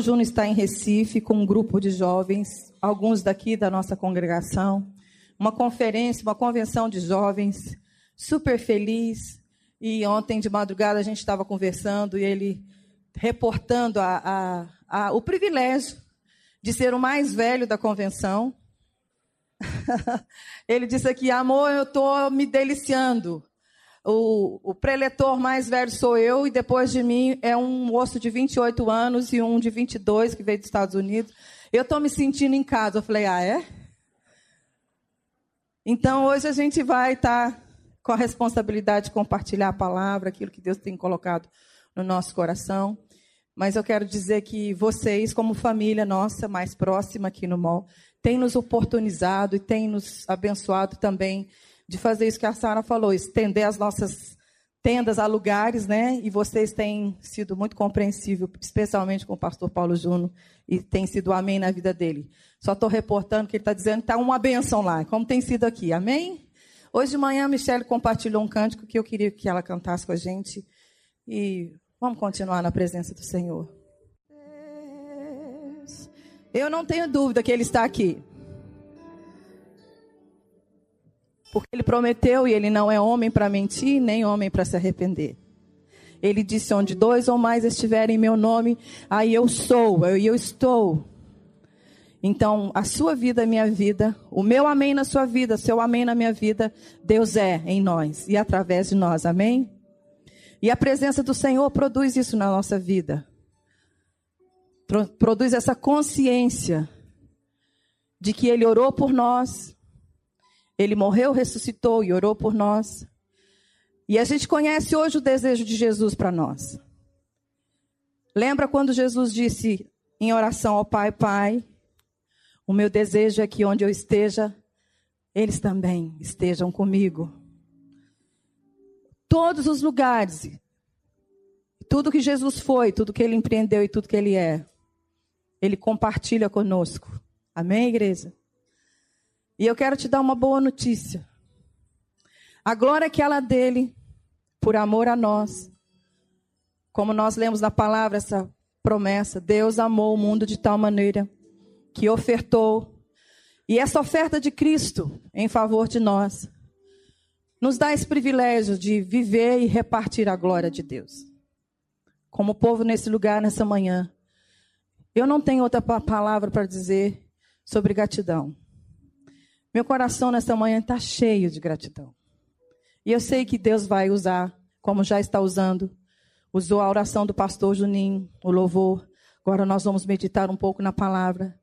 Júnior está em Recife com um grupo de jovens, alguns daqui da nossa congregação, uma conferência, uma convenção de jovens, super feliz. E ontem de madrugada a gente estava conversando e ele reportando a, a, a, o privilégio de ser o mais velho da convenção. ele disse aqui: amor, eu estou me deliciando. O, o preletor mais velho sou eu, e depois de mim é um moço de 28 anos e um de 22 que veio dos Estados Unidos. Eu estou me sentindo em casa. Eu falei, ah, é? Então hoje a gente vai estar tá com a responsabilidade de compartilhar a palavra, aquilo que Deus tem colocado no nosso coração. Mas eu quero dizer que vocês, como família nossa mais próxima aqui no MOL, têm nos oportunizado e têm nos abençoado também de fazer isso que a Sara falou, estender as nossas tendas a lugares, né? E vocês têm sido muito compreensível, especialmente com o pastor Paulo Júnior, e tem sido amém na vida dele. Só estou reportando que ele está dizendo que está uma bênção lá, como tem sido aqui, amém? Hoje de manhã a Michelle compartilhou um cântico que eu queria que ela cantasse com a gente. E vamos continuar na presença do Senhor. Eu não tenho dúvida que ele está aqui. Porque ele prometeu e ele não é homem para mentir, nem homem para se arrepender. Ele disse: Onde dois ou mais estiverem em meu nome, aí eu sou, eu, eu estou. Então, a sua vida é minha vida, o meu amém na sua vida, seu amém na minha vida, Deus é em nós e através de nós, amém? E a presença do Senhor produz isso na nossa vida. Produz essa consciência de que Ele orou por nós, ele morreu, ressuscitou e orou por nós. E a gente conhece hoje o desejo de Jesus para nós. Lembra quando Jesus disse em oração ao Pai: Pai, o meu desejo é que onde eu esteja, eles também estejam comigo. Todos os lugares, tudo que Jesus foi, tudo que ele empreendeu e tudo que ele é, ele compartilha conosco. Amém, igreja? E eu quero te dar uma boa notícia. A glória que ela dele, por amor a nós, como nós lemos na palavra essa promessa, Deus amou o mundo de tal maneira que ofertou. E essa oferta de Cristo em favor de nós nos dá esse privilégio de viver e repartir a glória de Deus. Como povo nesse lugar, nessa manhã, eu não tenho outra palavra para dizer sobre gratidão. Meu coração nessa manhã está cheio de gratidão. E eu sei que Deus vai usar, como já está usando. Usou a oração do pastor Juninho, o louvor. Agora nós vamos meditar um pouco na palavra.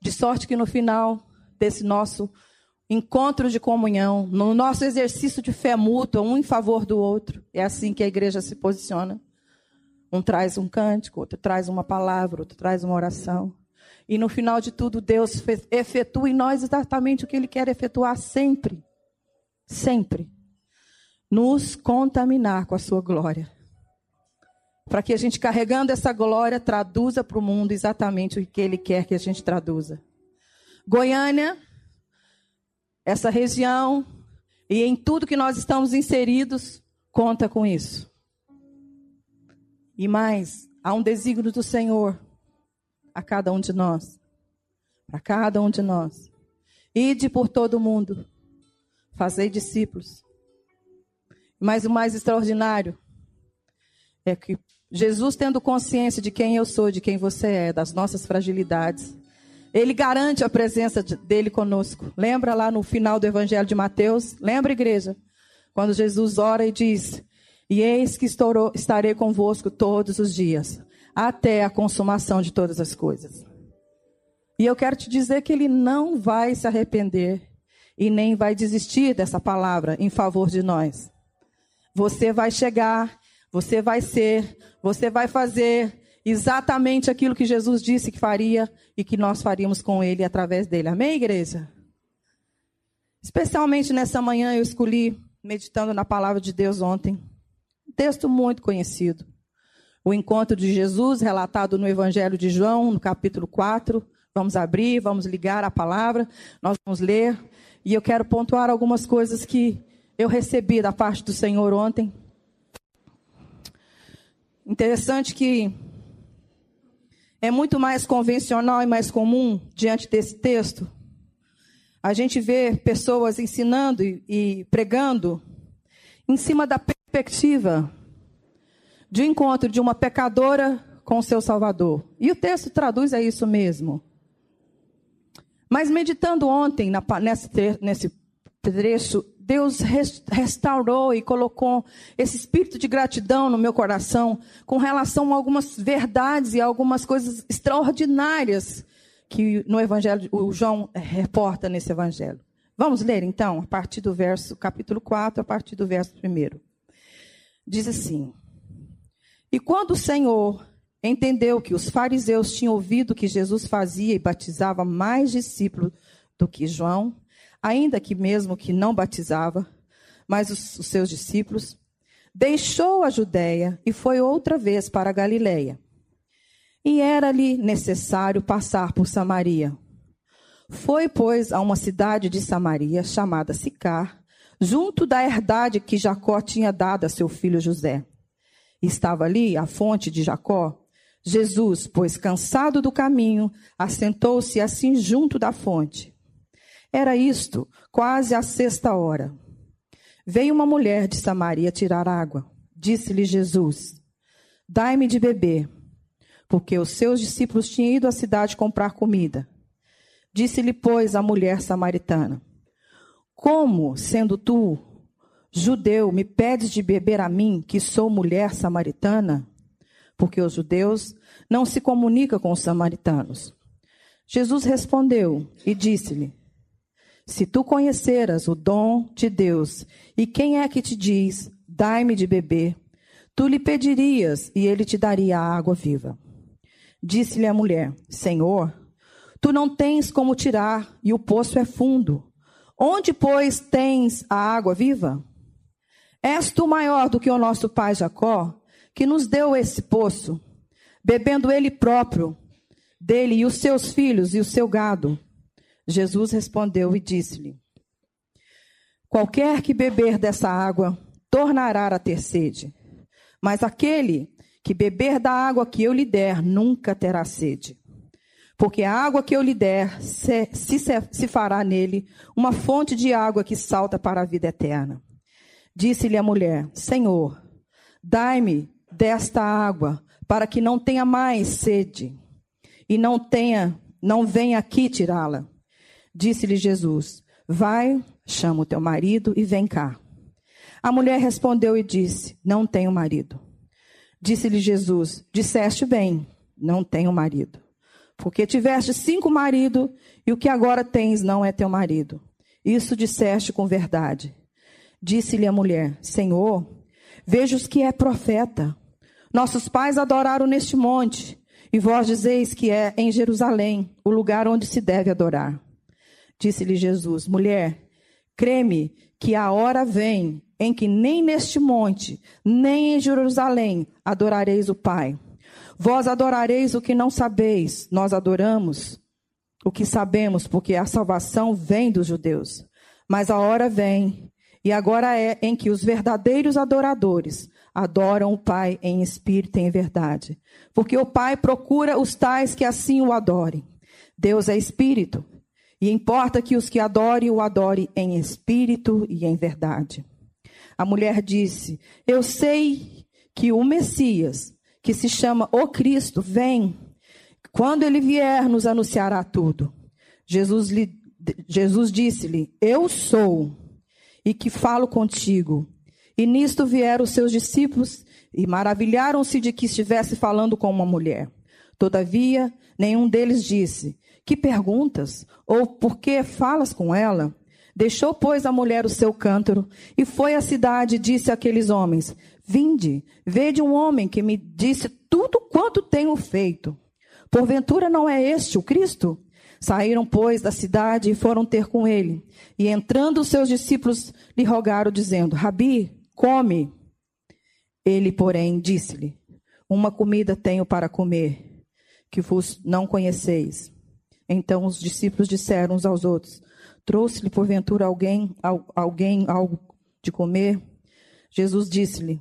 De sorte que no final desse nosso encontro de comunhão, no nosso exercício de fé mútua, um em favor do outro, é assim que a igreja se posiciona. Um traz um cântico, outro traz uma palavra, outro traz uma oração. E no final de tudo, Deus efetua em nós exatamente o que Ele quer efetuar sempre. Sempre. Nos contaminar com a Sua glória. Para que a gente, carregando essa glória, traduza para o mundo exatamente o que Ele quer que a gente traduza. Goiânia, essa região, e em tudo que nós estamos inseridos, conta com isso. E mais, há um desígnio do Senhor a cada um de nós. Para cada um de nós. Ide por todo mundo. Fazei discípulos. Mas o mais extraordinário é que Jesus, tendo consciência de quem eu sou, de quem você é, das nossas fragilidades, ele garante a presença dele conosco. Lembra lá no final do Evangelho de Mateus? Lembra, igreja? Quando Jesus ora e diz: E eis que estarei convosco todos os dias, até a consumação de todas as coisas. E eu quero te dizer que ele não vai se arrepender e nem vai desistir dessa palavra em favor de nós. Você vai chegar, você vai ser, você vai fazer exatamente aquilo que Jesus disse que faria e que nós faríamos com ele através dele. Amém, igreja? Especialmente nessa manhã eu escolhi, meditando na palavra de Deus ontem, um texto muito conhecido o encontro de Jesus, relatado no Evangelho de João, no capítulo 4. Vamos abrir, vamos ligar a palavra, nós vamos ler. E eu quero pontuar algumas coisas que eu recebi da parte do Senhor ontem. Interessante que é muito mais convencional e mais comum diante desse texto. A gente vê pessoas ensinando e, e pregando em cima da perspectiva de encontro de uma pecadora com o seu Salvador. E o texto traduz a isso mesmo. Mas meditando ontem na, nesse, nesse trecho, Deus restaurou e colocou esse espírito de gratidão no meu coração com relação a algumas verdades e algumas coisas extraordinárias que no evangelho o João reporta nesse evangelho. Vamos ler então a partir do verso capítulo 4, a partir do verso 1. Diz assim: E quando o Senhor entendeu que os fariseus tinham ouvido que Jesus fazia e batizava mais discípulos do que João, ainda que mesmo que não batizava, mas os, os seus discípulos, deixou a Judéia e foi outra vez para a Galiléia. E era-lhe necessário passar por Samaria. Foi, pois, a uma cidade de Samaria chamada Sicar, junto da herdade que Jacó tinha dado a seu filho José. Estava ali a fonte de Jacó. Jesus, pois cansado do caminho, assentou-se assim junto da fonte. Era isto, quase a sexta hora. Veio uma mulher de Samaria tirar água. Disse-lhe Jesus: Dai-me de beber, porque os seus discípulos tinham ido à cidade comprar comida. Disse-lhe, pois, a mulher samaritana: Como, sendo tu judeu, me pedes de beber a mim, que sou mulher samaritana? Porque os judeus não se comunicam com os samaritanos. Jesus respondeu e disse-lhe: se tu conheceras o dom de Deus e quem é que te diz, dai-me de beber, tu lhe pedirias e ele te daria a água viva. Disse-lhe a mulher: Senhor, tu não tens como tirar e o poço é fundo. Onde, pois, tens a água viva? És tu maior do que o nosso pai Jacó, que nos deu esse poço, bebendo ele próprio, dele e os seus filhos e o seu gado. Jesus respondeu e disse-lhe: Qualquer que beber dessa água tornará a ter sede, mas aquele que beber da água que eu lhe der nunca terá sede. Porque a água que eu lhe der se, se, se fará nele uma fonte de água que salta para a vida eterna. Disse-lhe a mulher: Senhor, dai-me desta água, para que não tenha mais sede, e não tenha, não venha aqui tirá-la. Disse-lhe Jesus: Vai, chama o teu marido e vem cá. A mulher respondeu e disse: Não tenho marido. Disse-lhe Jesus: Disseste bem, não tenho marido. Porque tiveste cinco maridos e o que agora tens não é teu marido. Isso disseste com verdade. Disse-lhe a mulher: Senhor, vejo que é profeta. Nossos pais adoraram neste monte, e vós dizeis que é em Jerusalém, o lugar onde se deve adorar. Disse-lhe Jesus: Mulher, creme que a hora vem em que nem neste monte, nem em Jerusalém adorareis o Pai. Vós adorareis o que não sabeis, nós adoramos o que sabemos, porque a salvação vem dos judeus. Mas a hora vem, e agora é em que os verdadeiros adoradores adoram o Pai em espírito e em verdade. Porque o Pai procura os tais que assim o adorem. Deus é espírito. E importa que os que adorem o adorem em espírito e em verdade. A mulher disse: Eu sei que o Messias, que se chama o Cristo, vem. Quando ele vier, nos anunciará tudo. Jesus, lhe, Jesus disse-lhe: Eu sou, e que falo contigo. E nisto vieram os seus discípulos e maravilharam-se de que estivesse falando com uma mulher. Todavia, nenhum deles disse: que perguntas? Ou por que falas com ela? Deixou, pois, a mulher o seu cântaro e foi à cidade e disse àqueles homens: Vinde, vede um homem que me disse tudo quanto tenho feito. Porventura não é este o Cristo? Saíram, pois, da cidade e foram ter com ele. E entrando os seus discípulos lhe rogaram, dizendo: Rabi, come. Ele, porém, disse-lhe: Uma comida tenho para comer, que vos não conheceis. Então os discípulos disseram uns aos outros: Trouxe-lhe porventura alguém, alguém algo de comer? Jesus disse-lhe: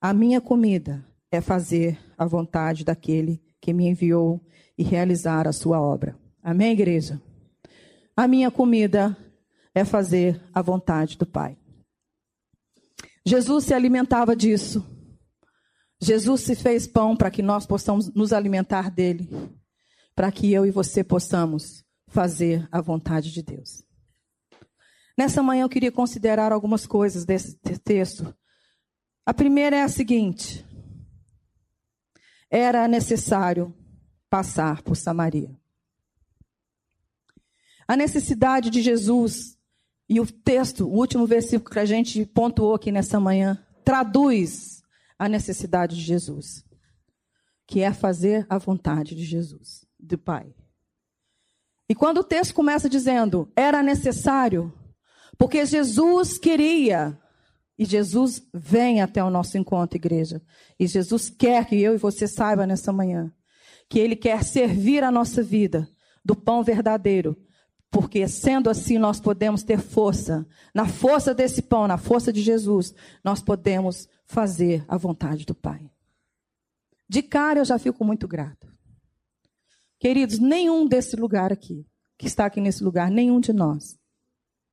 A minha comida é fazer a vontade daquele que me enviou e realizar a sua obra. Amém, igreja? A minha comida é fazer a vontade do Pai. Jesus se alimentava disso. Jesus se fez pão para que nós possamos nos alimentar dele, para que eu e você possamos fazer a vontade de Deus. Nessa manhã eu queria considerar algumas coisas desse texto. A primeira é a seguinte: era necessário passar por Samaria. A necessidade de Jesus, e o texto, o último versículo que a gente pontuou aqui nessa manhã, traduz a necessidade de Jesus, que é fazer a vontade de Jesus, do Pai. E quando o texto começa dizendo, era necessário, porque Jesus queria, e Jesus vem até o nosso encontro, igreja, e Jesus quer que eu e você saiba nessa manhã, que Ele quer servir a nossa vida do pão verdadeiro, porque sendo assim nós podemos ter força. Na força desse pão, na força de Jesus, nós podemos fazer a vontade do Pai. De cara eu já fico muito grato. Queridos, nenhum desse lugar aqui, que está aqui nesse lugar, nenhum de nós,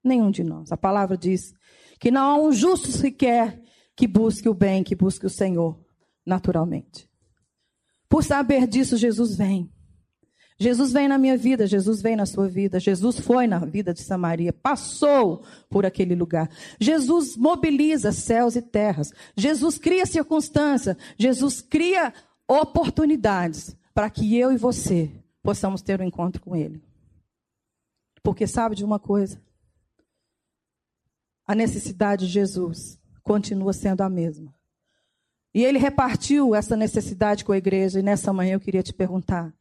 nenhum de nós. A palavra diz que não há um justo sequer que busque o bem, que busque o Senhor, naturalmente. Por saber disso, Jesus vem. Jesus vem na minha vida, Jesus vem na sua vida, Jesus foi na vida de Samaria, passou por aquele lugar. Jesus mobiliza céus e terras. Jesus cria circunstâncias, Jesus cria oportunidades para que eu e você possamos ter um encontro com Ele. Porque sabe de uma coisa? A necessidade de Jesus continua sendo a mesma. E ele repartiu essa necessidade com a igreja, e nessa manhã eu queria te perguntar: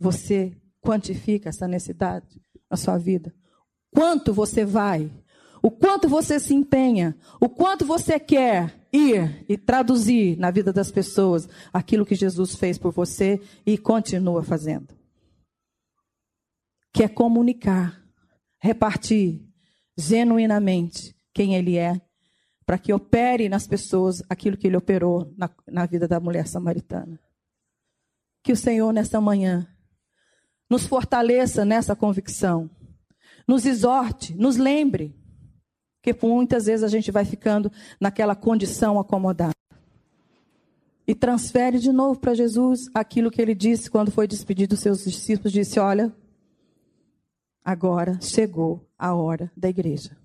você quantifica essa necessidade na sua vida? Quanto você vai? O quanto você se empenha? O quanto você quer ir e traduzir na vida das pessoas aquilo que Jesus fez por você e continua fazendo? Quer comunicar, repartir genuinamente quem Ele é, para que opere nas pessoas aquilo que Ele operou na, na vida da mulher samaritana. Que o Senhor, nessa manhã, nos fortaleça nessa convicção, nos exorte, nos lembre, que muitas vezes a gente vai ficando naquela condição acomodada. E transfere de novo para Jesus aquilo que ele disse quando foi despedido dos seus discípulos: disse, Olha, agora chegou a hora da igreja.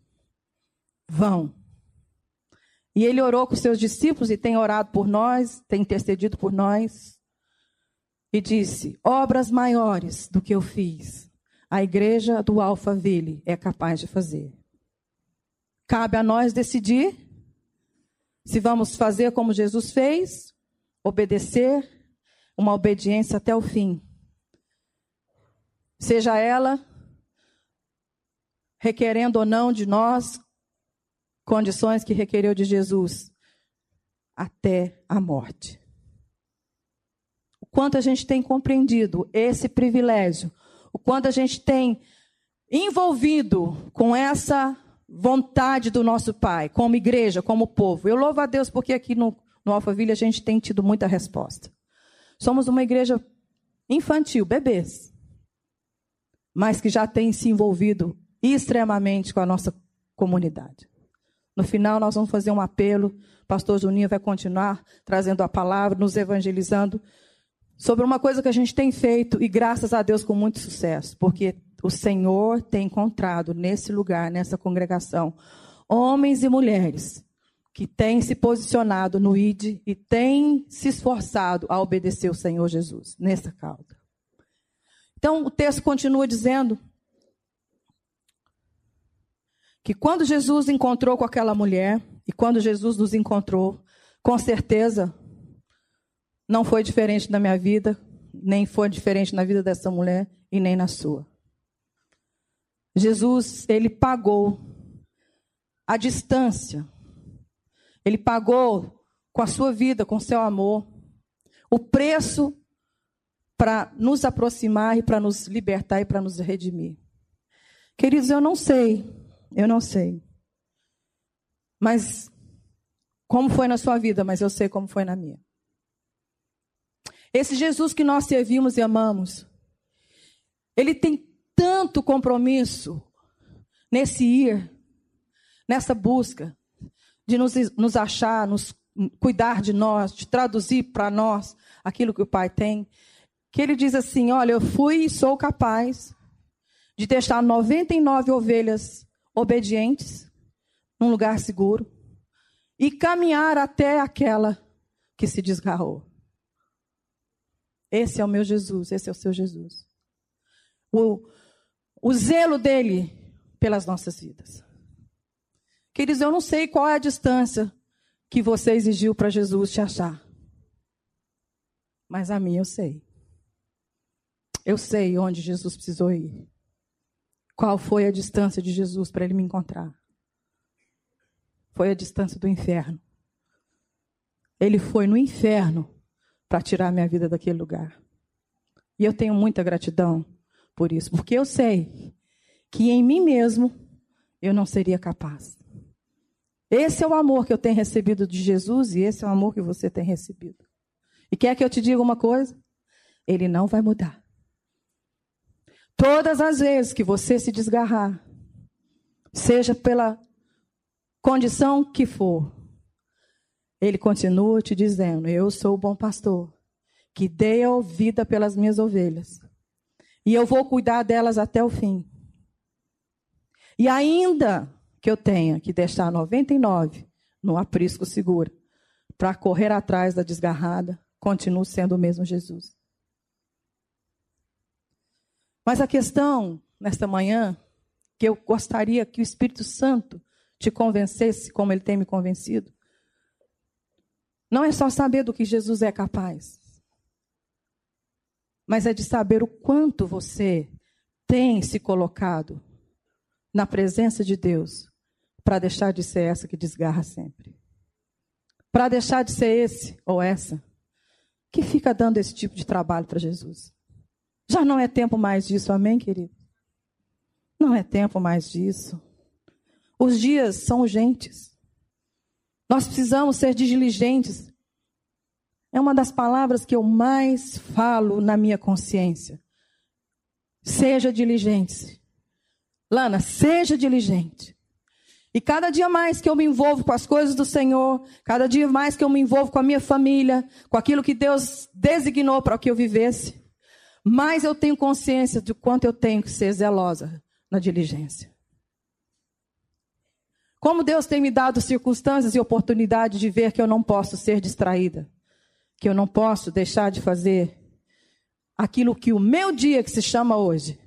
Vão. E ele orou com seus discípulos e tem orado por nós, tem intercedido por nós e disse: Obras maiores do que eu fiz, a igreja do Alphaville é capaz de fazer. Cabe a nós decidir se vamos fazer como Jesus fez, obedecer, uma obediência até o fim. Seja ela requerendo ou não de nós condições que requereu de Jesus até a morte quanto a gente tem compreendido esse privilégio, o quanto a gente tem envolvido com essa vontade do nosso Pai, como igreja, como povo. Eu louvo a Deus porque aqui no, no Alphaville a gente tem tido muita resposta. Somos uma igreja infantil, bebês, mas que já tem se envolvido extremamente com a nossa comunidade. No final, nós vamos fazer um apelo. O pastor Juninho vai continuar trazendo a palavra, nos evangelizando sobre uma coisa que a gente tem feito e graças a Deus com muito sucesso, porque o Senhor tem encontrado nesse lugar, nessa congregação, homens e mulheres que têm se posicionado no ID e têm se esforçado a obedecer o Senhor Jesus nessa causa. Então o texto continua dizendo que quando Jesus encontrou com aquela mulher e quando Jesus nos encontrou, com certeza não foi diferente na minha vida, nem foi diferente na vida dessa mulher e nem na sua. Jesus, ele pagou a distância. Ele pagou com a sua vida, com o seu amor, o preço para nos aproximar e para nos libertar e para nos redimir. Queridos, eu não sei, eu não sei. Mas como foi na sua vida, mas eu sei como foi na minha. Esse Jesus que nós servimos e amamos, ele tem tanto compromisso nesse ir, nessa busca, de nos, nos achar, nos cuidar de nós, de traduzir para nós aquilo que o Pai tem, que ele diz assim: Olha, eu fui e sou capaz de deixar 99 ovelhas obedientes num lugar seguro e caminhar até aquela que se desgarrou. Esse é o meu Jesus, esse é o seu Jesus. O, o zelo dele pelas nossas vidas. Queridos, eu não sei qual é a distância que você exigiu para Jesus te achar. Mas a mim eu sei. Eu sei onde Jesus precisou ir. Qual foi a distância de Jesus para ele me encontrar? Foi a distância do inferno. Ele foi no inferno para tirar minha vida daquele lugar. E eu tenho muita gratidão por isso, porque eu sei que em mim mesmo eu não seria capaz. Esse é o amor que eu tenho recebido de Jesus e esse é o amor que você tem recebido. E quer que eu te diga uma coisa? Ele não vai mudar. Todas as vezes que você se desgarrar, seja pela condição que for, ele continua te dizendo: Eu sou o bom pastor, que dei a vida pelas minhas ovelhas, e eu vou cuidar delas até o fim. E ainda que eu tenha que deixar 99 no aprisco seguro para correr atrás da desgarrada, continuo sendo o mesmo Jesus. Mas a questão, nesta manhã, que eu gostaria que o Espírito Santo te convencesse, como ele tem me convencido, não é só saber do que Jesus é capaz, mas é de saber o quanto você tem se colocado na presença de Deus para deixar de ser essa que desgarra sempre. Para deixar de ser esse ou essa que fica dando esse tipo de trabalho para Jesus. Já não é tempo mais disso, amém, querido? Não é tempo mais disso. Os dias são urgentes. Nós precisamos ser diligentes. É uma das palavras que eu mais falo na minha consciência. Seja diligente. Lana, seja diligente. E cada dia mais que eu me envolvo com as coisas do Senhor, cada dia mais que eu me envolvo com a minha família, com aquilo que Deus designou para que eu vivesse, mais eu tenho consciência de quanto eu tenho que ser zelosa na diligência. Como Deus tem me dado circunstâncias e oportunidade de ver que eu não posso ser distraída, que eu não posso deixar de fazer aquilo que o meu dia, que se chama hoje,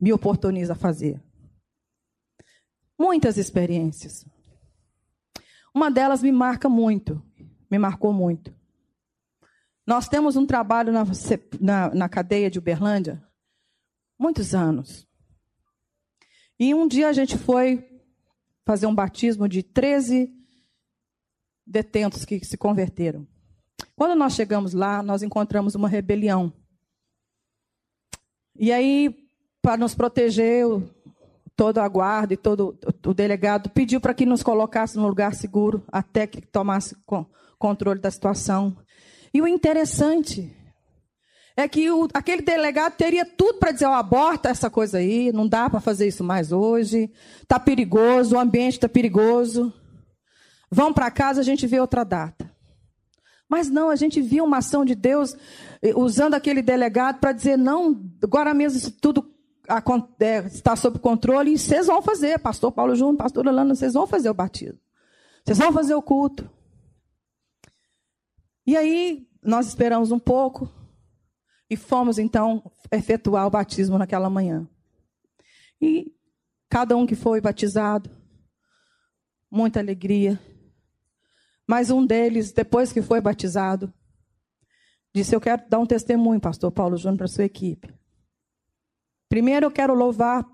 me oportuniza a fazer. Muitas experiências. Uma delas me marca muito, me marcou muito. Nós temos um trabalho na, na, na cadeia de Uberlândia, muitos anos. E um dia a gente foi fazer um batismo de 13 detentos que se converteram. Quando nós chegamos lá, nós encontramos uma rebelião. E aí, para nos proteger, todo a guarda e todo o delegado pediu para que nos colocasse num lugar seguro até que tomasse controle da situação. E o interessante é que o, aquele delegado teria tudo para dizer: oh, aborta essa coisa aí, não dá para fazer isso mais hoje, está perigoso, o ambiente está perigoso. Vão para casa, a gente vê outra data. Mas não, a gente viu uma ação de Deus eh, usando aquele delegado para dizer: não, agora mesmo isso tudo é, está sob controle e vocês vão fazer, pastor Paulo Júnior, pastor Alana, vocês vão fazer o batismo. Vocês vão fazer o culto. E aí nós esperamos um pouco e fomos então efetuar o batismo naquela manhã. E cada um que foi batizado, muita alegria. Mas um deles, depois que foi batizado, disse: Eu quero dar um testemunho, pastor Paulo Júnior, para a sua equipe. Primeiro, eu quero louvar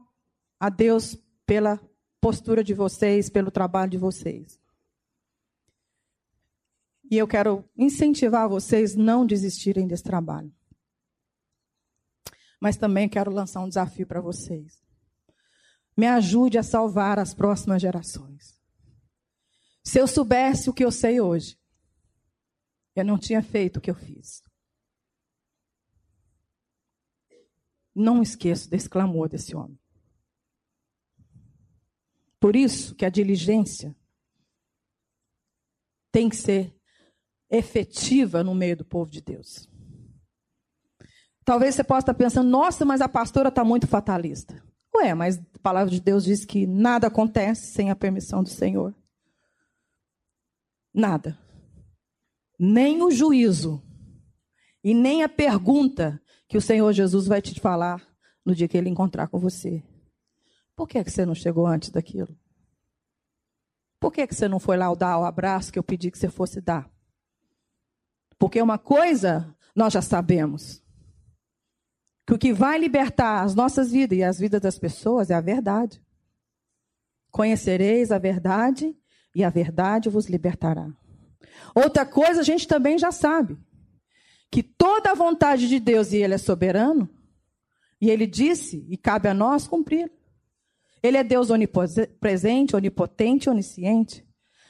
a Deus pela postura de vocês, pelo trabalho de vocês. E eu quero incentivar vocês não desistirem desse trabalho. Mas também quero lançar um desafio para vocês. Me ajude a salvar as próximas gerações. Se eu soubesse o que eu sei hoje, eu não tinha feito o que eu fiz. Não esqueço desse clamor desse homem. Por isso que a diligência tem que ser efetiva no meio do povo de Deus. Talvez você possa estar pensando, nossa, mas a pastora está muito fatalista. Ué, mas a palavra de Deus diz que nada acontece sem a permissão do Senhor. Nada. Nem o juízo e nem a pergunta que o Senhor Jesus vai te falar no dia que ele encontrar com você. Por que, é que você não chegou antes daquilo? Por que, é que você não foi lá dar o abraço que eu pedi que você fosse dar? Porque uma coisa nós já sabemos: que o que vai libertar as nossas vidas e as vidas das pessoas é a verdade. Conhecereis a verdade e a verdade vos libertará. Outra coisa a gente também já sabe: que toda a vontade de Deus, e Ele é soberano, e Ele disse, e cabe a nós cumprir. Ele é Deus onipresente, onipotente, onisciente.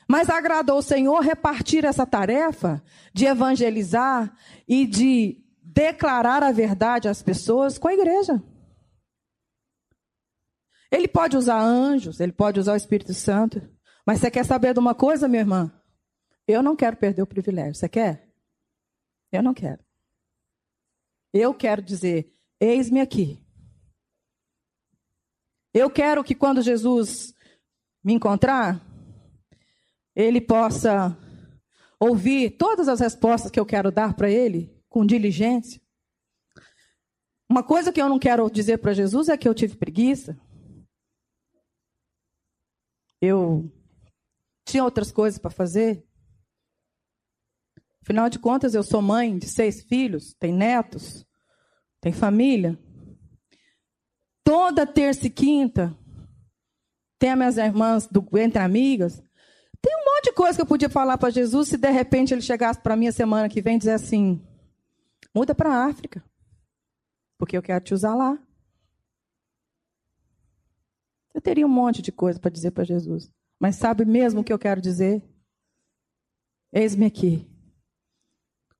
Mas agradou o Senhor repartir essa tarefa de evangelizar e de declarar a verdade às pessoas com a igreja. Ele pode usar anjos, ele pode usar o Espírito Santo. Mas você quer saber de uma coisa, minha irmã? Eu não quero perder o privilégio. Você quer? Eu não quero. Eu quero dizer: eis-me aqui. Eu quero que quando Jesus me encontrar, ele possa ouvir todas as respostas que eu quero dar para ele com diligência. Uma coisa que eu não quero dizer para Jesus é que eu tive preguiça. Eu tinha outras coisas para fazer. Afinal de contas, eu sou mãe de seis filhos, tem netos, tem família. Toda terça e quinta, tem as minhas irmãs do Entre Amigas. Tem um monte de coisa que eu podia falar para Jesus se de repente ele chegasse para mim a semana que vem e dizer assim: muda para a África, porque eu quero te usar lá. Eu teria um monte de coisa para dizer para Jesus. Mas sabe mesmo o que eu quero dizer? Eis-me aqui.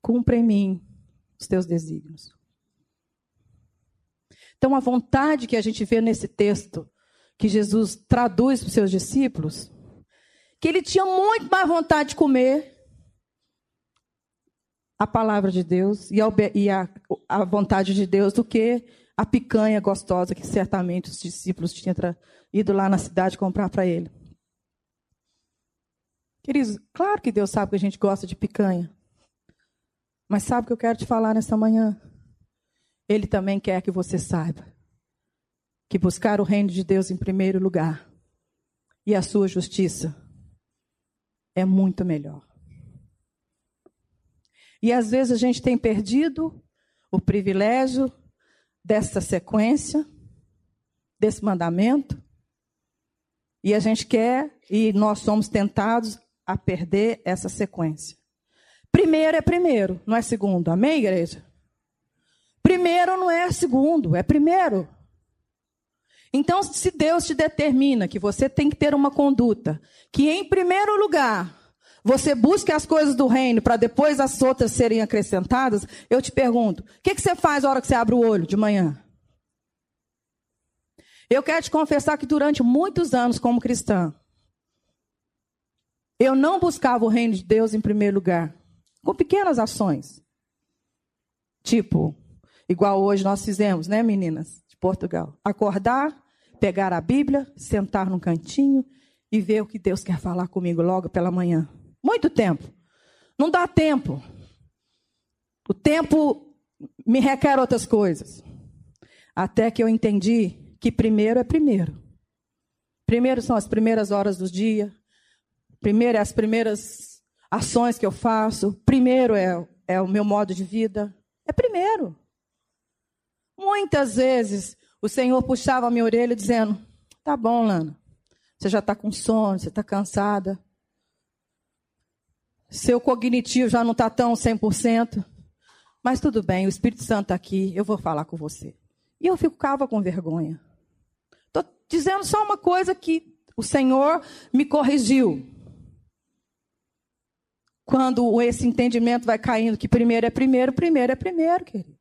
Cumpra em mim os teus desígnios. Então, a vontade que a gente vê nesse texto, que Jesus traduz para os seus discípulos, que ele tinha muito mais vontade de comer a palavra de Deus e, a, e a, a vontade de Deus do que a picanha gostosa que certamente os discípulos tinham ido lá na cidade comprar para ele. Queridos, claro que Deus sabe que a gente gosta de picanha. Mas sabe o que eu quero te falar nessa manhã? Ele também quer que você saiba que buscar o reino de Deus em primeiro lugar e a sua justiça é muito melhor. E às vezes a gente tem perdido o privilégio dessa sequência, desse mandamento, e a gente quer, e nós somos tentados a perder essa sequência. Primeiro é primeiro, não é segundo. Amém, igreja? Primeiro não é segundo, é primeiro. Então, se Deus te determina que você tem que ter uma conduta, que em primeiro lugar você busque as coisas do reino para depois as outras serem acrescentadas, eu te pergunto: o que, que você faz na hora que você abre o olho de manhã? Eu quero te confessar que durante muitos anos, como cristã, eu não buscava o reino de Deus em primeiro lugar, com pequenas ações. Tipo, igual hoje nós fizemos, né, meninas de Portugal? Acordar, pegar a Bíblia, sentar num cantinho e ver o que Deus quer falar comigo logo pela manhã. Muito tempo. Não dá tempo. O tempo me requer outras coisas. Até que eu entendi que primeiro é primeiro. Primeiro são as primeiras horas do dia. Primeiro é as primeiras ações que eu faço. Primeiro é, é o meu modo de vida. É primeiro. Muitas vezes o Senhor puxava a minha orelha dizendo: Tá bom, Lana, você já está com sono, você está cansada. Seu cognitivo já não está tão 100%. Mas tudo bem, o Espírito Santo está aqui, eu vou falar com você. E eu ficava com vergonha. Estou dizendo só uma coisa que o Senhor me corrigiu. quando esse entendimento vai caindo que primeiro é primeiro, primeiro é primeiro, queridos.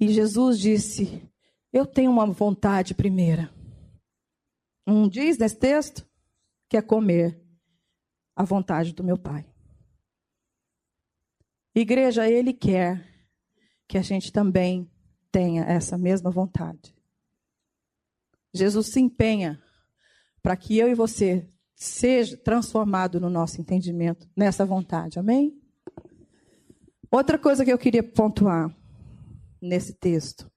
E Jesus disse: Eu tenho uma vontade primeira. Um diz nesse texto que é comer a vontade do meu Pai. Igreja, Ele quer que a gente também tenha essa mesma vontade. Jesus se empenha para que eu e você seja transformado no nosso entendimento, nessa vontade. Amém? Outra coisa que eu queria pontuar nesse texto.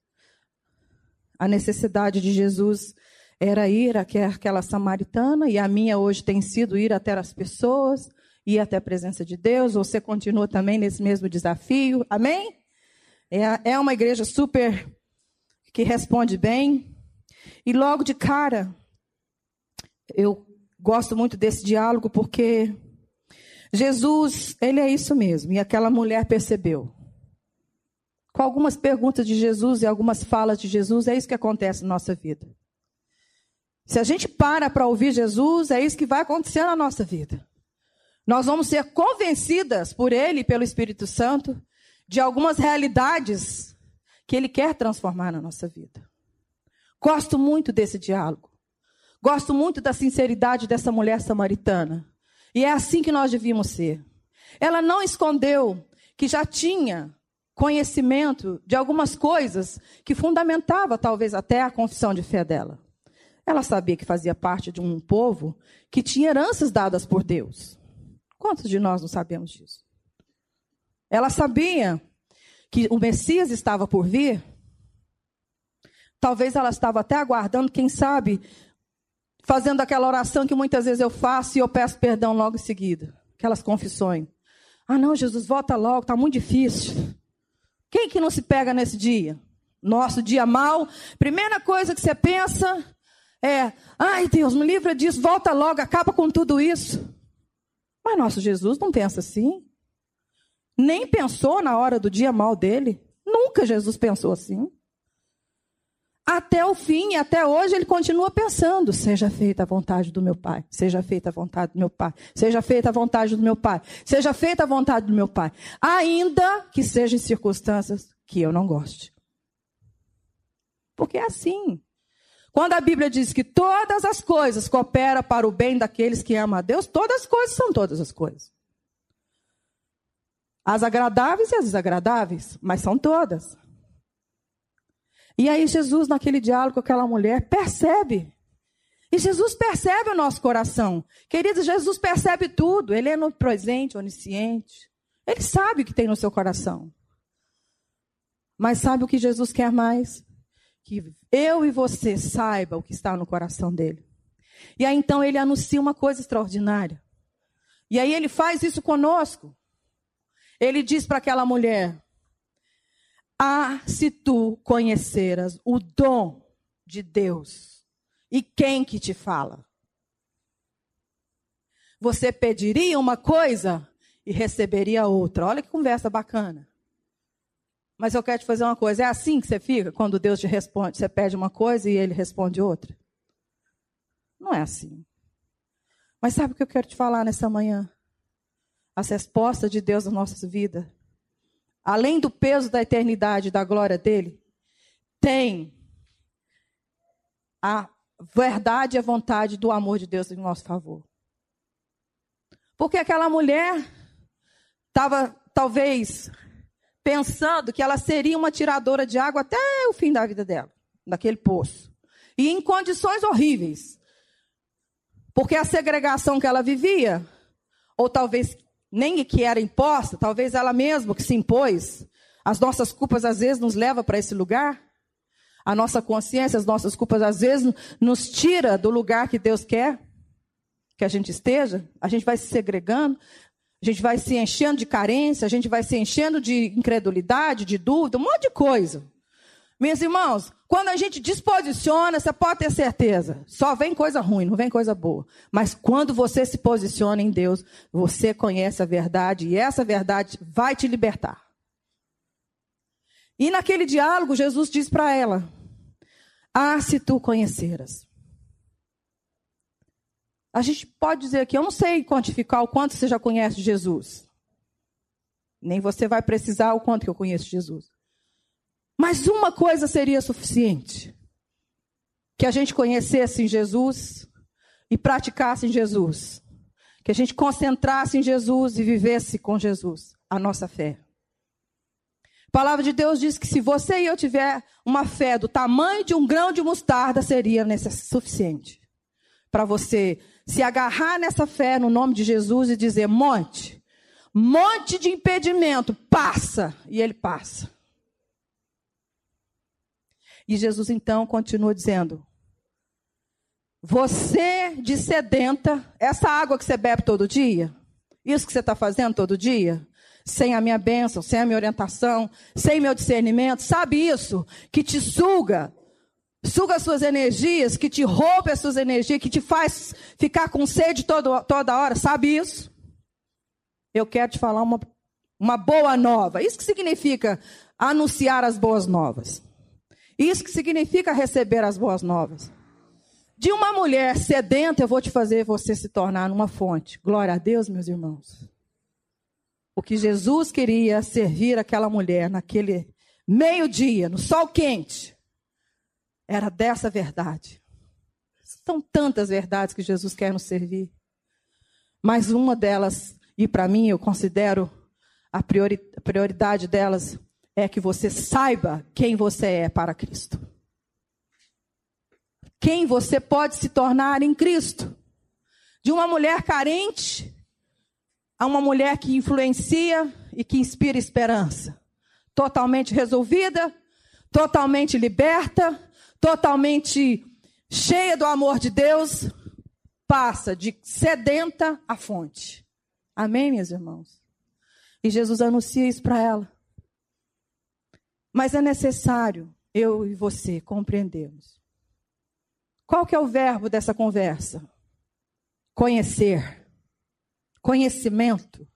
A necessidade de Jesus era ir até aquela samaritana, e a minha hoje tem sido ir até as pessoas, ir até a presença de Deus. Você continua também nesse mesmo desafio. Amém? É, é uma igreja super que responde bem. E logo de cara, eu gosto muito desse diálogo porque Jesus, ele é isso mesmo. E aquela mulher percebeu. Com algumas perguntas de Jesus e algumas falas de Jesus, é isso que acontece na nossa vida. Se a gente para para ouvir Jesus, é isso que vai acontecer na nossa vida. Nós vamos ser convencidas por Ele, pelo Espírito Santo, de algumas realidades que Ele quer transformar na nossa vida. Gosto muito desse diálogo. Gosto muito da sinceridade dessa mulher samaritana. E é assim que nós devíamos ser. Ela não escondeu que já tinha conhecimento de algumas coisas que fundamentava talvez até a confissão de fé dela. Ela sabia que fazia parte de um povo que tinha heranças dadas por Deus. Quantos de nós não sabemos disso? Ela sabia que o Messias estava por vir. Talvez ela estava até aguardando, quem sabe, fazendo aquela oração que muitas vezes eu faço e eu peço perdão logo em seguida. Aquelas confissões. Ah, não, Jesus, volta logo, está muito difícil. Quem que não se pega nesse dia? Nosso dia mal. Primeira coisa que você pensa é: ai Deus, me livra disso, volta logo, acaba com tudo isso. Mas nosso Jesus não pensa assim. Nem pensou na hora do dia mal dele. Nunca Jesus pensou assim até o fim, até hoje ele continua pensando: seja feita a vontade do meu Pai, seja feita a vontade do meu Pai, seja feita a vontade do meu Pai, seja feita a vontade do meu Pai, ainda que sejam circunstâncias que eu não goste. Porque é assim. Quando a Bíblia diz que todas as coisas cooperam para o bem daqueles que amam a Deus, todas as coisas são todas as coisas. As agradáveis e as desagradáveis, mas são todas. E aí Jesus, naquele diálogo com aquela mulher, percebe. E Jesus percebe o nosso coração. Queridos, Jesus percebe tudo. Ele é no presente, onisciente. Ele sabe o que tem no seu coração. Mas sabe o que Jesus quer mais? Que eu e você saiba o que está no coração dele. E aí então ele anuncia uma coisa extraordinária. E aí ele faz isso conosco. Ele diz para aquela mulher: ah, se tu conheceras o dom de Deus e quem que te fala. Você pediria uma coisa e receberia outra. Olha que conversa bacana. Mas eu quero te fazer uma coisa. É assim que você fica quando Deus te responde? Você pede uma coisa e ele responde outra? Não é assim. Mas sabe o que eu quero te falar nessa manhã? As respostas de Deus nas nossas vidas além do peso da eternidade da glória dele, tem a verdade e a vontade do amor de Deus em nosso favor. Porque aquela mulher estava, talvez, pensando que ela seria uma tiradora de água até o fim da vida dela, naquele poço. E em condições horríveis. Porque a segregação que ela vivia, ou talvez nem que era imposta, talvez ela mesma que se impôs. As nossas culpas às vezes nos leva para esse lugar. A nossa consciência, as nossas culpas às vezes nos tira do lugar que Deus quer que a gente esteja. A gente vai se segregando, a gente vai se enchendo de carência, a gente vai se enchendo de incredulidade, de dúvida, um monte de coisa. Meus irmãos, quando a gente disposiciona, você pode ter certeza, só vem coisa ruim, não vem coisa boa. Mas quando você se posiciona em Deus, você conhece a verdade e essa verdade vai te libertar. E naquele diálogo, Jesus diz para ela: Ah, se tu conheceras. A gente pode dizer aqui, eu não sei quantificar o quanto você já conhece Jesus. Nem você vai precisar o quanto que eu conheço Jesus. Mas uma coisa seria suficiente: que a gente conhecesse em Jesus e praticasse em Jesus. Que a gente concentrasse em Jesus e vivesse com Jesus a nossa fé. A palavra de Deus diz que se você e eu tiver uma fé do tamanho de um grão de mostarda, seria suficiente para você se agarrar nessa fé no nome de Jesus e dizer: monte, monte de impedimento, passa. E ele passa. E Jesus então continua dizendo: Você de sedenta, essa água que você bebe todo dia, isso que você está fazendo todo dia, sem a minha bênção, sem a minha orientação, sem meu discernimento, sabe isso? Que te suga, suga as suas energias, que te rouba as suas energias, que te faz ficar com sede toda hora, sabe isso? Eu quero te falar uma, uma boa nova. Isso que significa anunciar as boas novas. Isso que significa receber as boas novas. De uma mulher sedenta, eu vou te fazer você se tornar uma fonte. Glória a Deus, meus irmãos. O que Jesus queria servir aquela mulher naquele meio-dia, no sol quente, era dessa verdade. São tantas verdades que Jesus quer nos servir. Mas uma delas, e para mim eu considero a prioridade delas, é que você saiba quem você é para Cristo. Quem você pode se tornar em Cristo. De uma mulher carente a uma mulher que influencia e que inspira esperança. Totalmente resolvida, totalmente liberta, totalmente cheia do amor de Deus, passa de sedenta à fonte. Amém, meus irmãos? E Jesus anuncia isso para ela. Mas é necessário eu e você compreendermos. Qual que é o verbo dessa conversa? Conhecer conhecimento.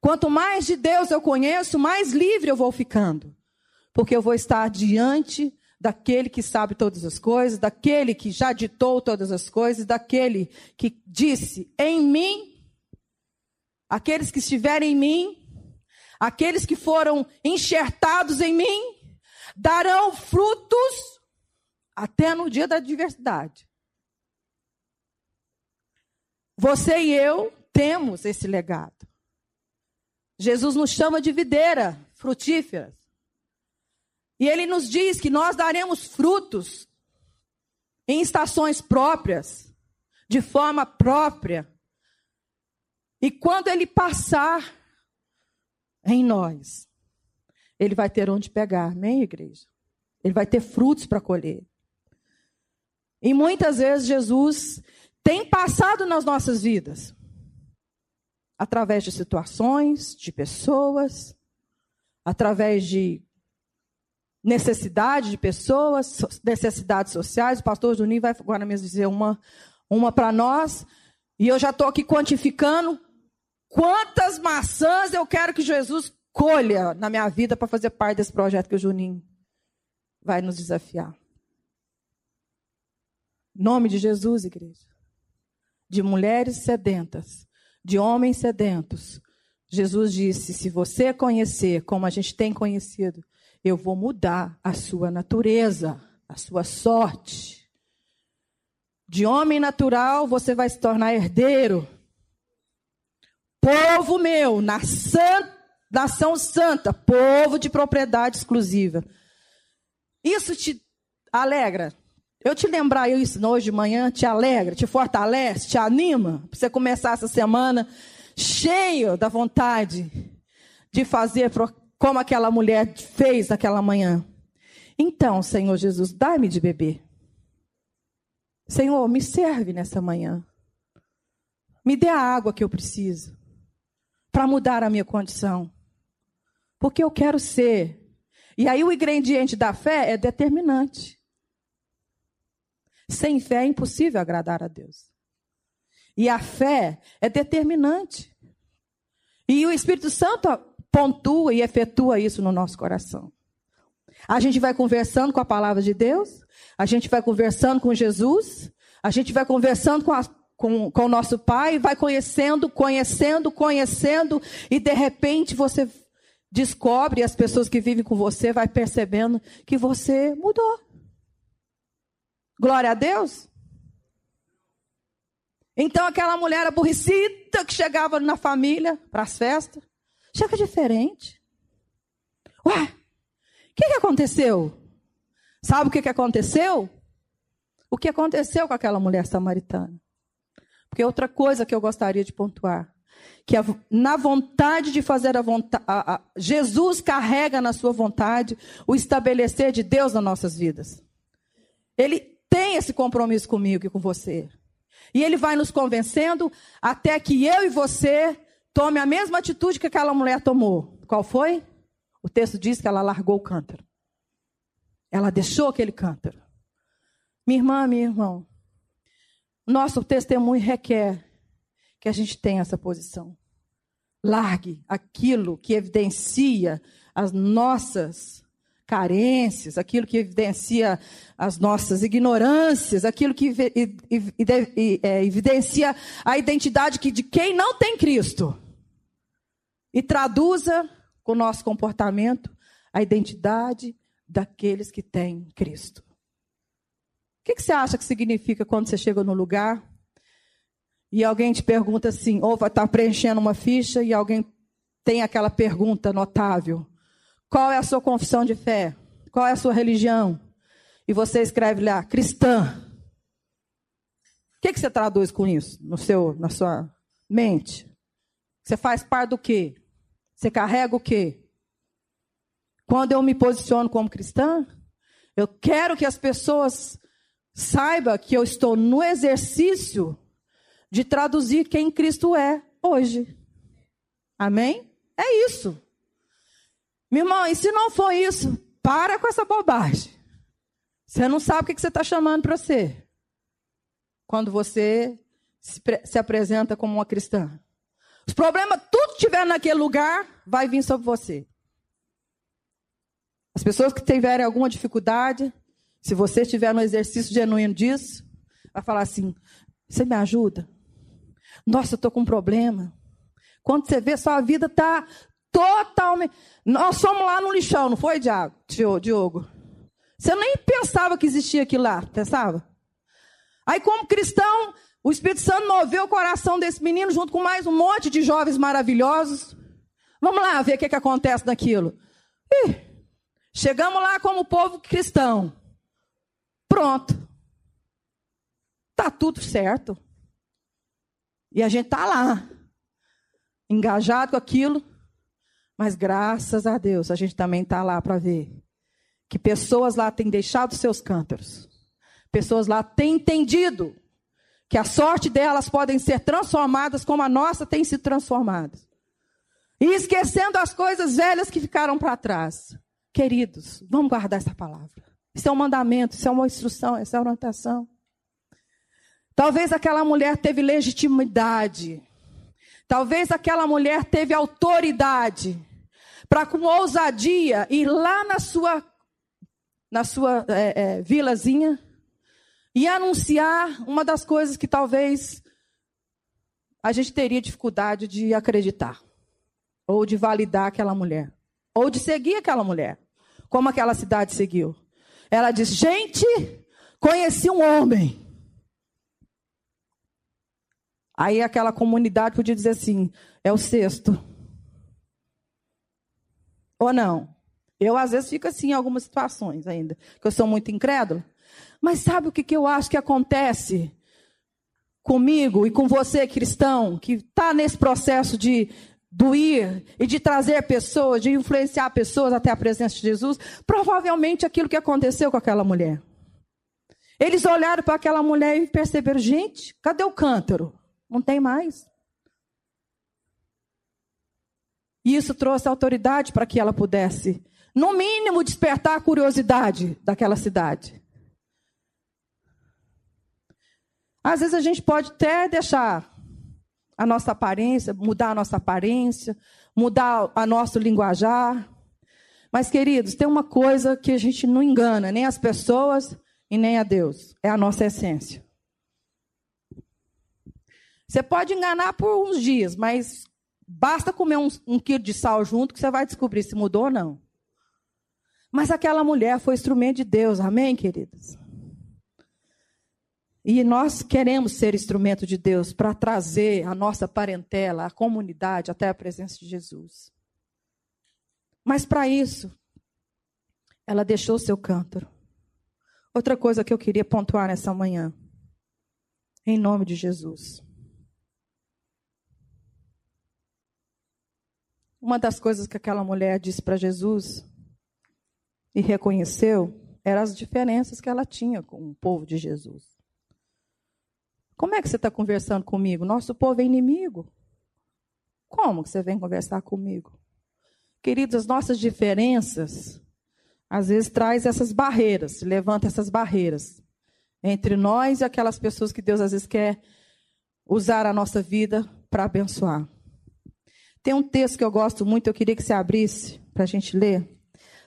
Quanto mais de Deus eu conheço, mais livre eu vou ficando. Porque eu vou estar diante daquele que sabe todas as coisas, daquele que já ditou todas as coisas, daquele que disse em mim, aqueles que estiverem em mim, aqueles que foram enxertados em mim, darão frutos até no dia da adversidade. Você e eu temos esse legado. Jesus nos chama de videira frutífera. E ele nos diz que nós daremos frutos em estações próprias, de forma própria. E quando ele passar em nós, ele vai ter onde pegar, amém, igreja? Ele vai ter frutos para colher. E muitas vezes Jesus tem passado nas nossas vidas através de situações, de pessoas, através de necessidade de pessoas, necessidades sociais. O pastor Juninho vai agora mesmo dizer uma, uma para nós. E eu já estou aqui quantificando quantas maçãs eu quero que Jesus colha na minha vida para fazer parte desse projeto que o Juninho vai nos desafiar. Nome de Jesus, igreja. De mulheres sedentas de homens sedentos. Jesus disse: se você conhecer como a gente tem conhecido, eu vou mudar a sua natureza, a sua sorte. De homem natural, você vai se tornar herdeiro. Povo meu, nação, santa, povo de propriedade exclusiva. Isso te alegra? Eu te lembrar isso hoje de manhã te alegra, te fortalece, te anima para você começar essa semana cheio da vontade de fazer como aquela mulher fez naquela manhã. Então, Senhor Jesus, dá-me de beber. Senhor, me serve nessa manhã. Me dê a água que eu preciso para mudar a minha condição. Porque eu quero ser. E aí o ingrediente da fé é determinante. Sem fé é impossível agradar a Deus. E a fé é determinante. E o Espírito Santo pontua e efetua isso no nosso coração. A gente vai conversando com a palavra de Deus, a gente vai conversando com Jesus, a gente vai conversando com a com, com o nosso pai, vai conhecendo, conhecendo, conhecendo, e de repente você descobre, as pessoas que vivem com você vai percebendo que você mudou. Glória a Deus. Então aquela mulher aborrecida que chegava na família para as festas, chega diferente. Ué, o que, que aconteceu? Sabe o que, que aconteceu? O que aconteceu com aquela mulher samaritana? Porque outra coisa que eu gostaria de pontuar, que a, na vontade de fazer a vontade, Jesus carrega na sua vontade o estabelecer de Deus nas nossas vidas. Ele tem esse compromisso comigo e com você. E ele vai nos convencendo até que eu e você tome a mesma atitude que aquela mulher tomou. Qual foi? O texto diz que ela largou o cântaro. Ela deixou aquele cântaro. Minha irmã, meu irmão, nosso testemunho requer que a gente tenha essa posição. Largue aquilo que evidencia as nossas carências, aquilo que evidencia as nossas ignorâncias, aquilo que é, evidencia a identidade de quem não tem Cristo. E traduza com o nosso comportamento a identidade daqueles que têm Cristo. O que, você acha que significa quando você chega no lugar e alguém te pergunta assim, ou estar preenchendo uma ficha e alguém tem aquela pergunta notável: qual é a sua confissão de fé? Qual é a sua religião? E você escreve lá, cristã. O que, que você traduz com isso no seu, na sua mente? Você faz parte do quê? Você carrega o quê? Quando eu me posiciono como cristã, eu quero que as pessoas saibam que eu estou no exercício de traduzir quem Cristo é hoje. Amém? É isso. Meu irmão, e se não for isso, para com essa bobagem. Você não sabe o que você está chamando para ser. Quando você se, se apresenta como uma cristã. Os problemas, tudo que tiver naquele lugar, vai vir sobre você. As pessoas que tiverem alguma dificuldade, se você estiver no exercício genuíno disso, vai falar assim: você me ajuda? Nossa, eu estou com um problema. Quando você vê, sua vida está totalmente. Nós fomos lá no lixão, não foi, Diogo? Você nem pensava que existia aquilo lá, pensava? Aí, como cristão, o Espírito Santo moveu o coração desse menino junto com mais um monte de jovens maravilhosos. Vamos lá ver o que, que acontece naquilo. Ih, chegamos lá como povo cristão. Pronto. Tá tudo certo. E a gente tá lá, engajado com aquilo. Mas graças a Deus, a gente também está lá para ver que pessoas lá têm deixado seus cântaros. Pessoas lá têm entendido que a sorte delas podem ser transformadas como a nossa tem se transformada. E esquecendo as coisas velhas que ficaram para trás. Queridos, vamos guardar essa palavra. Isso é um mandamento, isso é uma instrução, isso é uma orientação. Talvez aquela mulher teve legitimidade. Talvez aquela mulher teve autoridade para com ousadia ir lá na sua na sua é, é, vilazinha e anunciar uma das coisas que talvez a gente teria dificuldade de acreditar, ou de validar aquela mulher, ou de seguir aquela mulher, como aquela cidade seguiu. Ela diz: Gente, conheci um homem. Aí aquela comunidade podia dizer assim: é o sexto. Ou não? Eu, às vezes, fico assim em algumas situações ainda, que eu sou muito incrédula. Mas sabe o que, que eu acho que acontece comigo e com você, cristão, que está nesse processo de doir e de trazer pessoas, de influenciar pessoas até a presença de Jesus? Provavelmente aquilo que aconteceu com aquela mulher. Eles olharam para aquela mulher e perceberam: gente, cadê o cântaro? Não tem mais. E isso trouxe autoridade para que ela pudesse, no mínimo, despertar a curiosidade daquela cidade. Às vezes a gente pode até deixar a nossa aparência, mudar a nossa aparência, mudar a nosso linguajar. Mas, queridos, tem uma coisa que a gente não engana nem as pessoas e nem a Deus: é a nossa essência. Você pode enganar por uns dias, mas basta comer um, um quilo de sal junto que você vai descobrir se mudou ou não. Mas aquela mulher foi instrumento de Deus, amém, queridos? E nós queremos ser instrumento de Deus para trazer a nossa parentela, a comunidade até a presença de Jesus. Mas para isso, ela deixou seu cântaro. Outra coisa que eu queria pontuar nessa manhã, em nome de Jesus. Uma das coisas que aquela mulher disse para Jesus e reconheceu eram as diferenças que ela tinha com o povo de Jesus. Como é que você está conversando comigo? Nosso povo é inimigo. Como que você vem conversar comigo? Queridos, as nossas diferenças às vezes traz essas barreiras, levanta essas barreiras entre nós e aquelas pessoas que Deus às vezes quer usar a nossa vida para abençoar. Tem um texto que eu gosto muito, eu queria que você abrisse para a gente ler.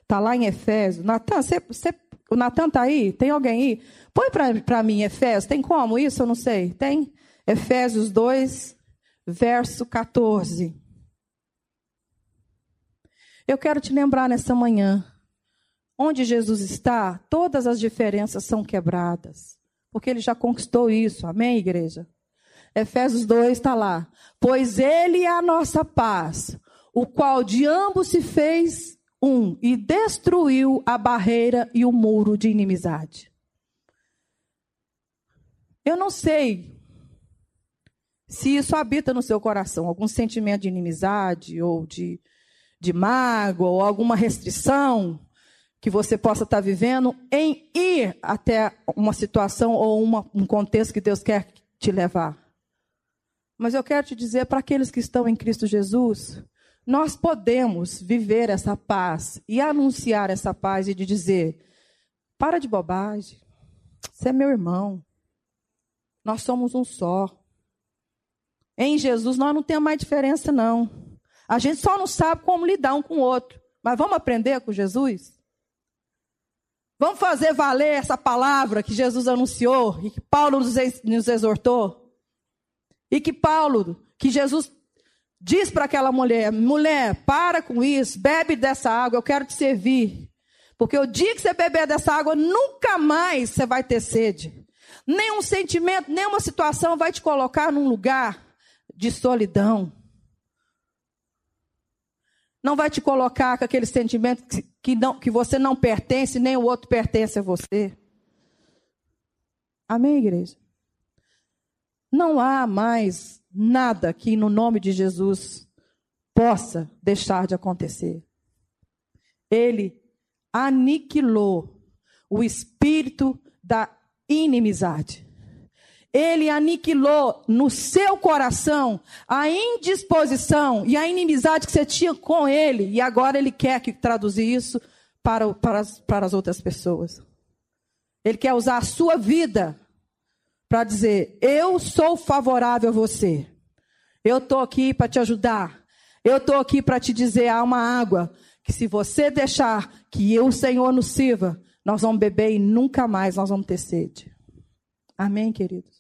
Está lá em Efésios. Natan, você, você, o Natan está aí? Tem alguém aí? Põe para mim Efésios. Tem como isso? Eu não sei. Tem? Efésios 2, verso 14. Eu quero te lembrar nessa manhã. Onde Jesus está, todas as diferenças são quebradas. Porque ele já conquistou isso. Amém, igreja? Efésios 2 está lá. Pois ele é a nossa paz, o qual de ambos se fez um e destruiu a barreira e o muro de inimizade. Eu não sei se isso habita no seu coração, algum sentimento de inimizade ou de, de mágoa ou alguma restrição que você possa estar vivendo em ir até uma situação ou uma, um contexto que Deus quer te levar. Mas eu quero te dizer para aqueles que estão em Cristo Jesus, nós podemos viver essa paz e anunciar essa paz e de dizer: para de bobagem, você é meu irmão, nós somos um só. Em Jesus nós não temos mais diferença, não. A gente só não sabe como lidar um com o outro. Mas vamos aprender com Jesus? Vamos fazer valer essa palavra que Jesus anunciou e que Paulo nos exortou? E que Paulo, que Jesus diz para aquela mulher: mulher, para com isso, bebe dessa água, eu quero te servir. Porque o dia que você beber dessa água, nunca mais você vai ter sede. Nenhum sentimento, nenhuma situação vai te colocar num lugar de solidão. Não vai te colocar com aquele sentimento que, não, que você não pertence, nem o outro pertence a você. Amém, igreja? Não há mais nada que, no nome de Jesus, possa deixar de acontecer. Ele aniquilou o espírito da inimizade. Ele aniquilou no seu coração a indisposição e a inimizade que você tinha com ele. E agora ele quer que traduzir isso para, para, para as outras pessoas. Ele quer usar a sua vida para dizer: Eu sou favorável a você. Eu estou aqui para te ajudar. Eu estou aqui para te dizer: há uma água que, se você deixar que eu, Senhor, nos sirva, nós vamos beber e nunca mais nós vamos ter sede. Amém, queridos?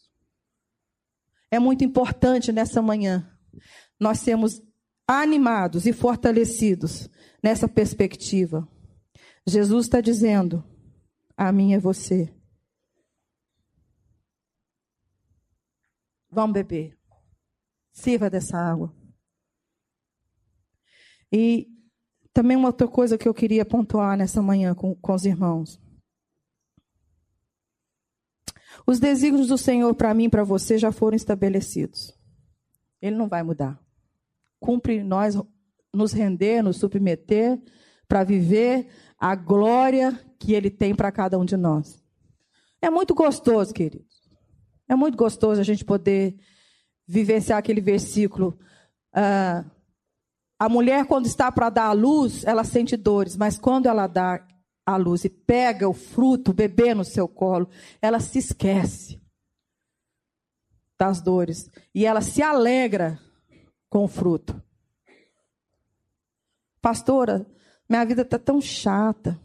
É muito importante nessa manhã nós sermos animados e fortalecidos nessa perspectiva. Jesus está dizendo: a mim é você. Vamos beber. Sirva dessa água. E também uma outra coisa que eu queria pontuar nessa manhã com, com os irmãos. Os desígnios do Senhor para mim e para você já foram estabelecidos. Ele não vai mudar. Cumpre nós nos render, nos submeter para viver a glória que Ele tem para cada um de nós. É muito gostoso, querido. É muito gostoso a gente poder vivenciar aquele versículo. Ah, a mulher, quando está para dar a luz, ela sente dores, mas quando ela dá a luz e pega o fruto, o bebê no seu colo, ela se esquece das dores e ela se alegra com o fruto. Pastora, minha vida está tão chata,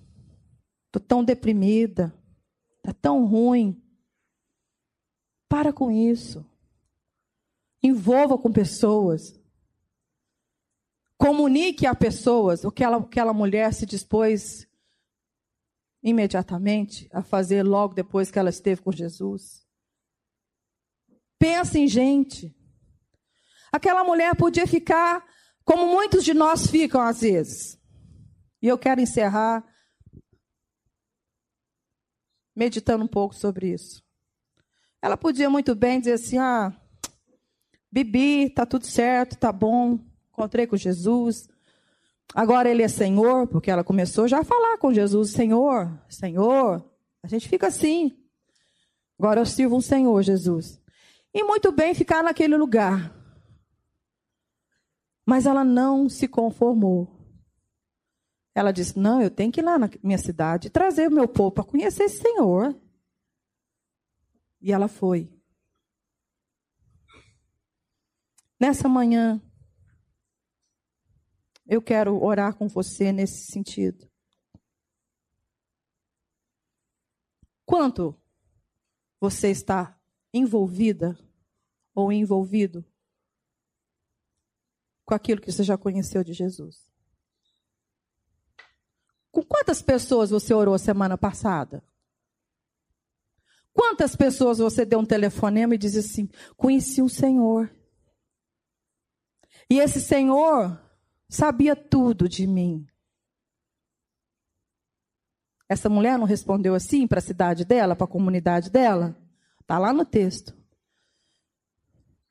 estou tão deprimida, está tão ruim. Para com isso. Envolva com pessoas. Comunique a pessoas o que ela, aquela mulher se dispôs imediatamente a fazer logo depois que ela esteve com Jesus. Pensa em gente. Aquela mulher podia ficar como muitos de nós ficam às vezes. E eu quero encerrar meditando um pouco sobre isso. Ela podia muito bem dizer assim: ah, bebi, tá tudo certo, tá bom, encontrei com Jesus. Agora ele é Senhor, porque ela começou já a falar com Jesus: Senhor, Senhor. A gente fica assim. Agora eu sirvo um Senhor, Jesus. E muito bem ficar naquele lugar. Mas ela não se conformou. Ela disse: Não, eu tenho que ir lá na minha cidade trazer o meu povo para conhecer esse Senhor. E ela foi. Nessa manhã, eu quero orar com você nesse sentido. Quanto você está envolvida ou envolvido com aquilo que você já conheceu de Jesus? Com quantas pessoas você orou semana passada? Quantas pessoas você deu um telefonema e disse assim: Conheci o Senhor. E esse Senhor sabia tudo de mim. Essa mulher não respondeu assim para a cidade dela, para a comunidade dela? Está lá no texto.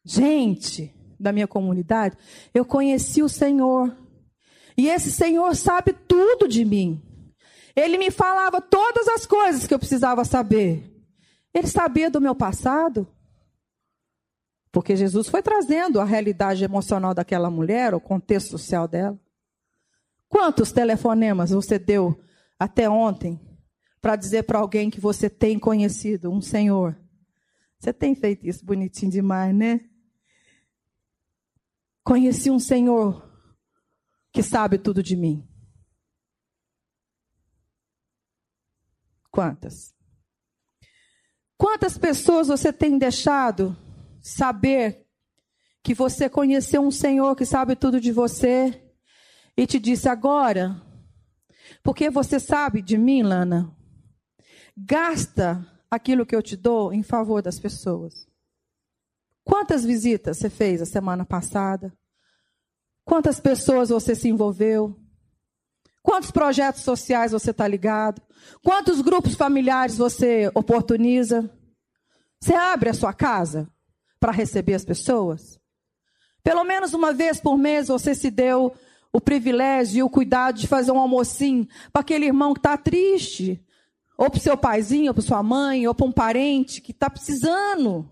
Gente da minha comunidade, eu conheci o Senhor. E esse Senhor sabe tudo de mim. Ele me falava todas as coisas que eu precisava saber. Ele sabia do meu passado. Porque Jesus foi trazendo a realidade emocional daquela mulher, o contexto social dela. Quantos telefonemas você deu até ontem para dizer para alguém que você tem conhecido um Senhor? Você tem feito isso bonitinho demais, né? Conheci um Senhor que sabe tudo de mim. Quantas? Quantas pessoas você tem deixado saber que você conheceu um Senhor que sabe tudo de você e te disse agora, porque você sabe de mim, Lana, gasta aquilo que eu te dou em favor das pessoas. Quantas visitas você fez a semana passada? Quantas pessoas você se envolveu? Quantos projetos sociais você está ligado? Quantos grupos familiares você oportuniza? Você abre a sua casa? para receber as pessoas? Pelo menos uma vez por mês você se deu o privilégio e o cuidado de fazer um almocinho para aquele irmão que está triste, ou para o seu paizinho, ou para sua mãe, ou para um parente que está precisando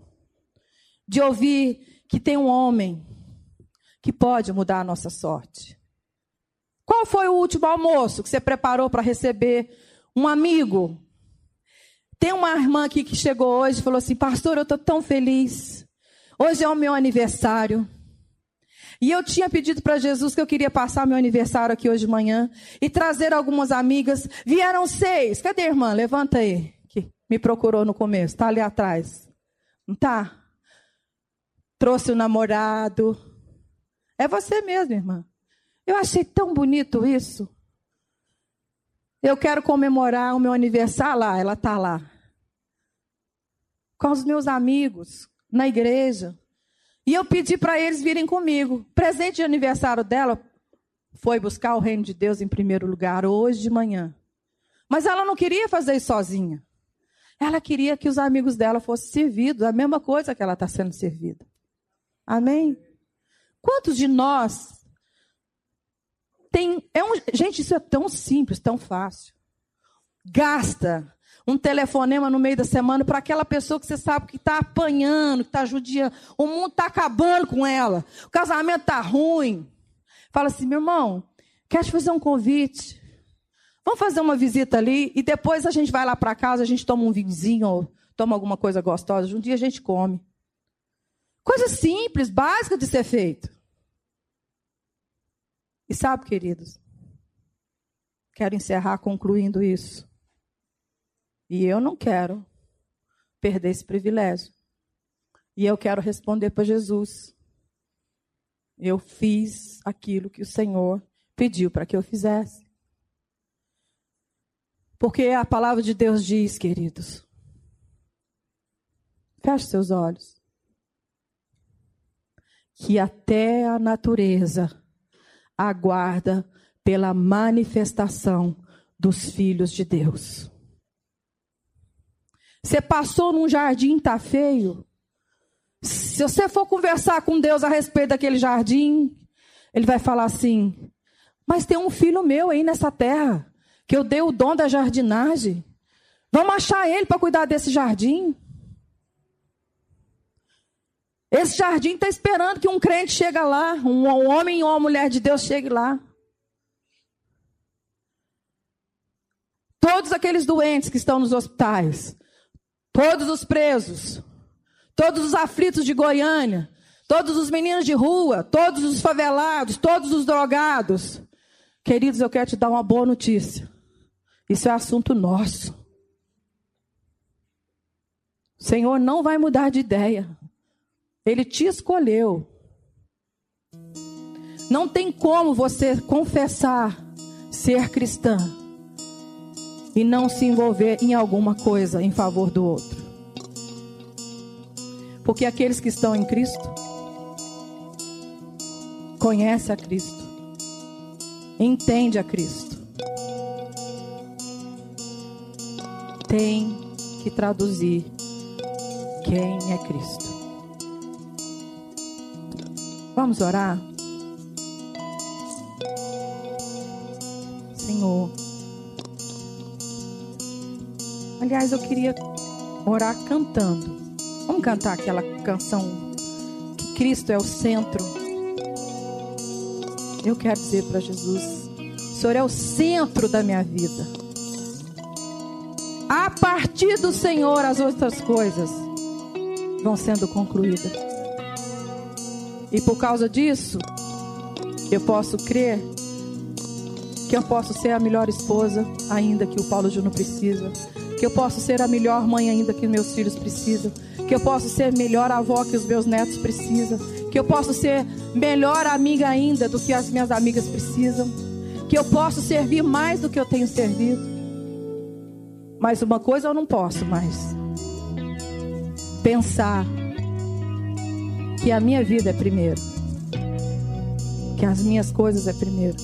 de ouvir que tem um homem que pode mudar a nossa sorte. Qual foi o último almoço que você preparou para receber um amigo? Tem uma irmã aqui que chegou hoje e falou assim: Pastor, eu estou tão feliz. Hoje é o meu aniversário. E eu tinha pedido para Jesus que eu queria passar meu aniversário aqui hoje de manhã e trazer algumas amigas. Vieram seis. Cadê a irmã? Levanta aí. Que me procurou no começo. Está ali atrás. Não tá? Trouxe o namorado. É você mesmo, irmã. Eu achei tão bonito isso. Eu quero comemorar o meu aniversário lá. Ela está lá. Com os meus amigos, na igreja. E eu pedi para eles virem comigo. Presente de aniversário dela foi buscar o reino de Deus em primeiro lugar, hoje de manhã. Mas ela não queria fazer isso sozinha. Ela queria que os amigos dela fossem servidos, a mesma coisa que ela está sendo servida. Amém? Quantos de nós tem. É um, gente, isso é tão simples, tão fácil. Gasta um telefonema no meio da semana para aquela pessoa que você sabe que está apanhando, que está judiando. O mundo está acabando com ela. O casamento está ruim. Fala assim, meu irmão, quero te fazer um convite. Vamos fazer uma visita ali e depois a gente vai lá para casa, a gente toma um vinhozinho ou toma alguma coisa gostosa. Um dia a gente come. Coisa simples, básica de ser feito. E sabe, queridos, quero encerrar concluindo isso. E eu não quero perder esse privilégio E eu quero responder para Jesus. Eu fiz aquilo que o Senhor pediu para que eu fizesse. Porque a palavra de Deus diz, queridos. Feche seus olhos. Que até a natureza aguarda pela manifestação dos filhos de Deus. Você passou num jardim, tá feio? Se você for conversar com Deus a respeito daquele jardim, ele vai falar assim: Mas tem um filho meu aí nessa terra, que eu dei o dom da jardinagem. Vamos achar ele para cuidar desse jardim. Esse jardim está esperando que um crente chegue lá, um homem ou uma mulher de Deus chegue lá. Todos aqueles doentes que estão nos hospitais, todos os presos, todos os aflitos de Goiânia, todos os meninos de rua, todos os favelados, todos os drogados. Queridos, eu quero te dar uma boa notícia. Isso é assunto nosso. O Senhor não vai mudar de ideia. Ele te escolheu. Não tem como você confessar ser cristã e não se envolver em alguma coisa em favor do outro. Porque aqueles que estão em Cristo conhecem a Cristo, entende a Cristo. Tem que traduzir quem é Cristo. Vamos orar? Senhor. Aliás, eu queria orar cantando. Vamos cantar aquela canção que Cristo é o centro. Eu quero dizer para Jesus: o Senhor é o centro da minha vida. A partir do Senhor, as outras coisas vão sendo concluídas. E por causa disso, eu posso crer que eu posso ser a melhor esposa ainda que o Paulo Júnior precisa, que eu posso ser a melhor mãe ainda que meus filhos precisam, que eu posso ser melhor avó que os meus netos precisam, que eu posso ser melhor amiga ainda do que as minhas amigas precisam, que eu posso servir mais do que eu tenho servido. Mas uma coisa eu não posso mais. Pensar que a minha vida é primeiro, que as minhas coisas é primeiro.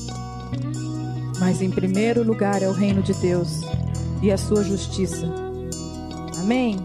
Mas em primeiro lugar é o reino de Deus e a sua justiça. Amém?